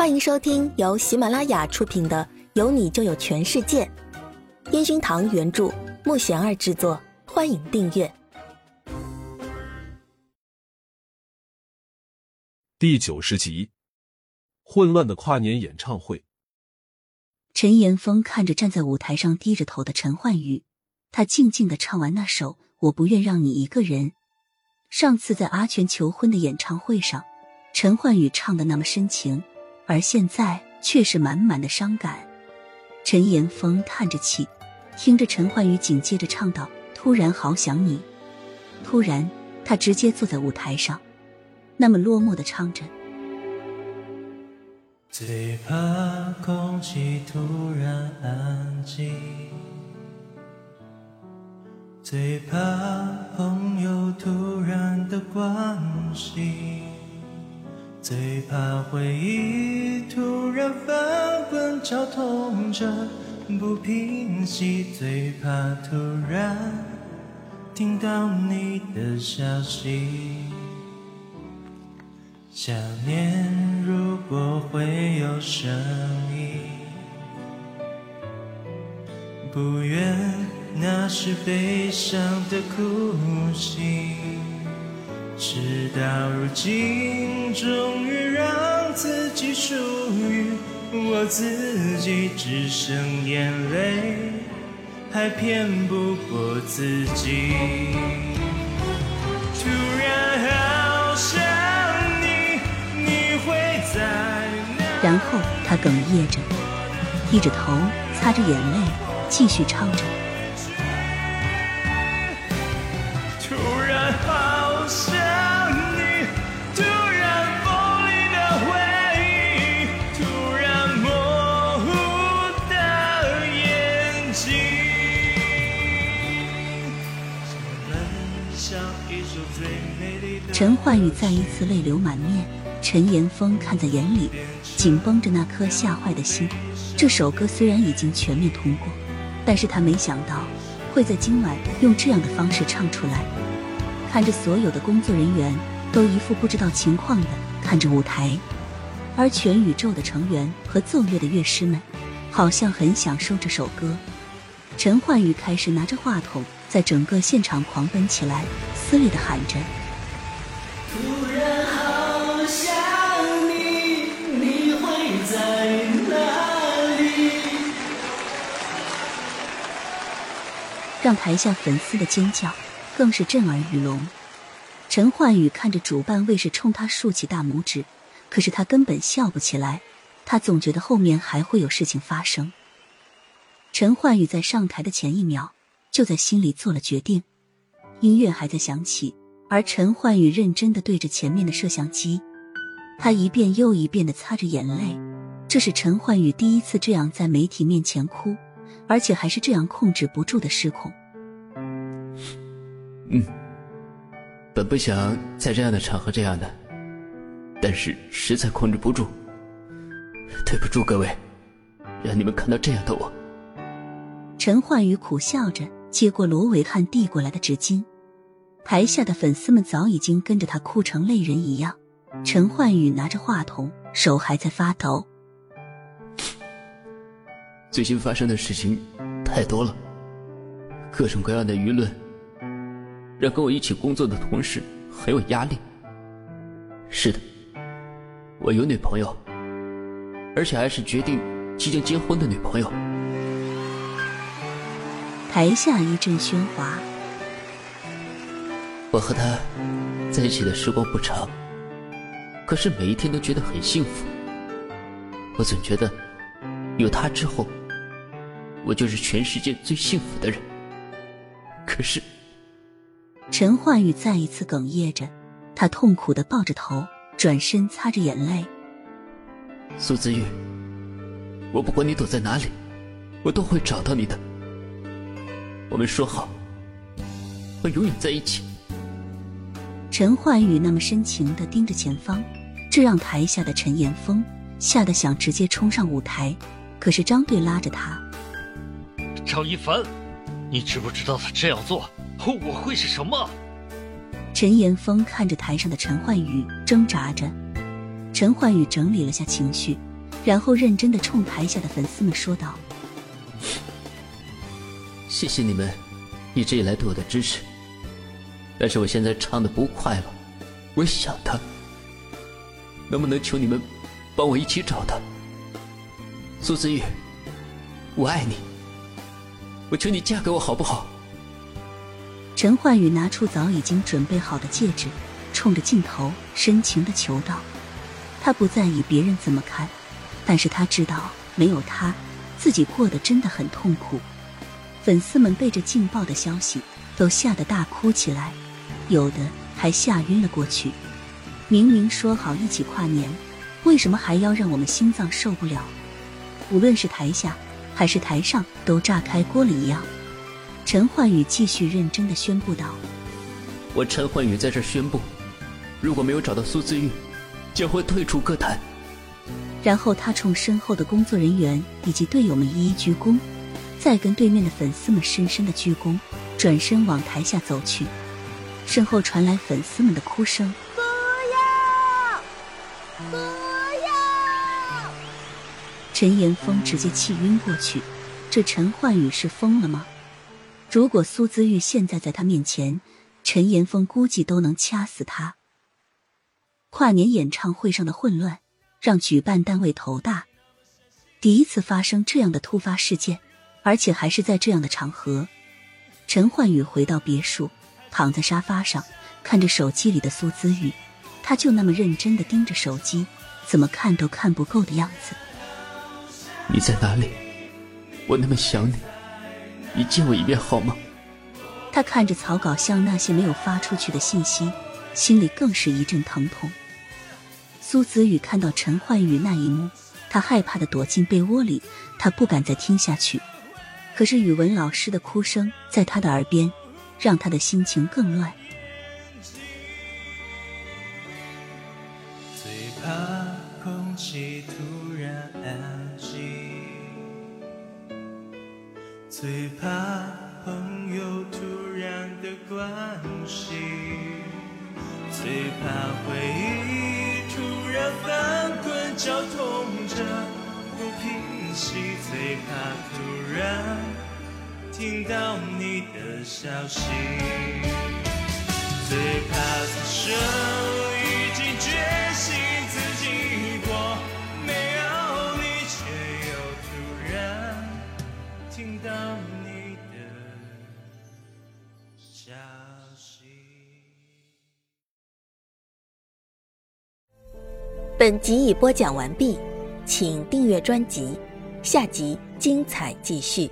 欢迎收听由喜马拉雅出品的《有你就有全世界》，烟熏堂原著，木贤儿制作。欢迎订阅第九十集：混乱的跨年演唱会。陈岩峰看着站在舞台上低着头的陈焕宇，他静静的唱完那首《我不愿让你一个人》。上次在阿全求婚的演唱会上，陈焕宇唱的那么深情。而现在却是满满的伤感。陈岩峰叹着气，听着陈焕宇紧接着唱道：“突然好想你。”突然，他直接坐在舞台上，那么落寞的唱着。最怕空气突然安静，最怕朋友突然的关心。最怕回忆突然翻滚绞痛着不平息，最怕突然听到你的消息。想念如果会有声音，不愿那是悲伤的哭泣。事到如今，终于让自己属于我自己，只剩眼泪，还骗不过自己。突然好想你，你会在哪？然后他哽咽着，低着头，擦着眼泪，继续唱着。陈焕宇再一次泪流满面，陈岩峰看在眼里，紧绷着那颗吓坏的心。这首歌虽然已经全面通过，但是他没想到会在今晚用这样的方式唱出来。看着所有的工作人员都一副不知道情况的看着舞台，而全宇宙的成员和奏乐的乐师们好像很享受这首歌。陈焕宇开始拿着话筒，在整个现场狂奔起来，撕裂的喊着。让台下粉丝的尖叫更是震耳欲聋。陈焕宇看着主办卫士冲他竖起大拇指，可是他根本笑不起来。他总觉得后面还会有事情发生。陈焕宇在上台的前一秒，就在心里做了决定。音乐还在响起。而陈焕宇认真的对着前面的摄像机，他一遍又一遍的擦着眼泪。这是陈焕宇第一次这样在媒体面前哭，而且还是这样控制不住的失控。嗯，本不想在这样的场合这样的，但是实在控制不住。对不住各位，让你们看到这样的我。陈焕宇苦笑着接过罗伟汉递过来的纸巾。台下的粉丝们早已经跟着他哭成泪人一样。陈焕宇拿着话筒，手还在发抖。最近发生的事情太多了，各种各样的舆论，让跟我一起工作的同事很有压力。是的，我有女朋友，而且还是决定即将结婚的女朋友。台下一阵喧哗。我和他在一起的时光不长，可是每一天都觉得很幸福。我总觉得有他之后，我就是全世界最幸福的人。可是，陈焕宇再一次哽咽着，他痛苦的抱着头，转身擦着眼泪。苏子玉，我不管你躲在哪里，我都会找到你的。我们说好，会永远在一起。陈焕宇那么深情的盯着前方，这让台下的陈岩峰吓得想直接冲上舞台。可是张队拉着他：“张一凡，你知不知道他这样做后果会是什么？”陈岩峰看着台上的陈焕宇，挣扎着。陈焕宇整理了下情绪，然后认真的冲台下的粉丝们说道：“谢谢你们一直以来对我的支持，但是我现在唱的不快了，我想他，能不能求你们帮我一起找他？苏子玉，我爱你，我求你嫁给我好不好？”陈焕宇拿出早已经准备好的戒指，冲着镜头深情的求道：“他不在意别人怎么看。”但是他知道，没有他，自己过得真的很痛苦。粉丝们被这劲爆的消息都吓得大哭起来，有的还吓晕了过去。明明说好一起跨年，为什么还要让我们心脏受不了？无论是台下还是台上，都炸开锅了一样。陈焕宇继续认真的宣布道：“我陈焕宇在这宣布，如果没有找到苏自玉，将会退出歌坛。”然后他冲身后的工作人员以及队友们一一鞠躬，再跟对面的粉丝们深深的鞠躬，转身往台下走去。身后传来粉丝们的哭声：“不要，不要！”陈岩峰直接气晕过去。这陈焕宇是疯了吗？如果苏姿玉现在在他面前，陈岩峰估计都能掐死他。跨年演唱会上的混乱。让举办单位头大，第一次发生这样的突发事件，而且还是在这样的场合。陈焕宇回到别墅，躺在沙发上，看着手机里的苏子玉，他就那么认真的盯着手机，怎么看都看不够的样子。你在哪里？我那么想你，你见我一面好吗？他看着草稿箱那些没有发出去的信息，心里更是一阵疼痛。苏子宇看到陈焕宇那一幕，他害怕的躲进被窝里，他不敢再听下去。可是语文老师的哭声在他的耳边，让他的心情更乱。最怕空气突然安静，最怕朋友突然的关心，最怕回忆。突然翻滚，绞痛着不平息，最怕突然听到你的消息，最怕此生已经决心自己过，没有你却又突然听到你的消息。本集已播讲完毕，请订阅专辑，下集精彩继续。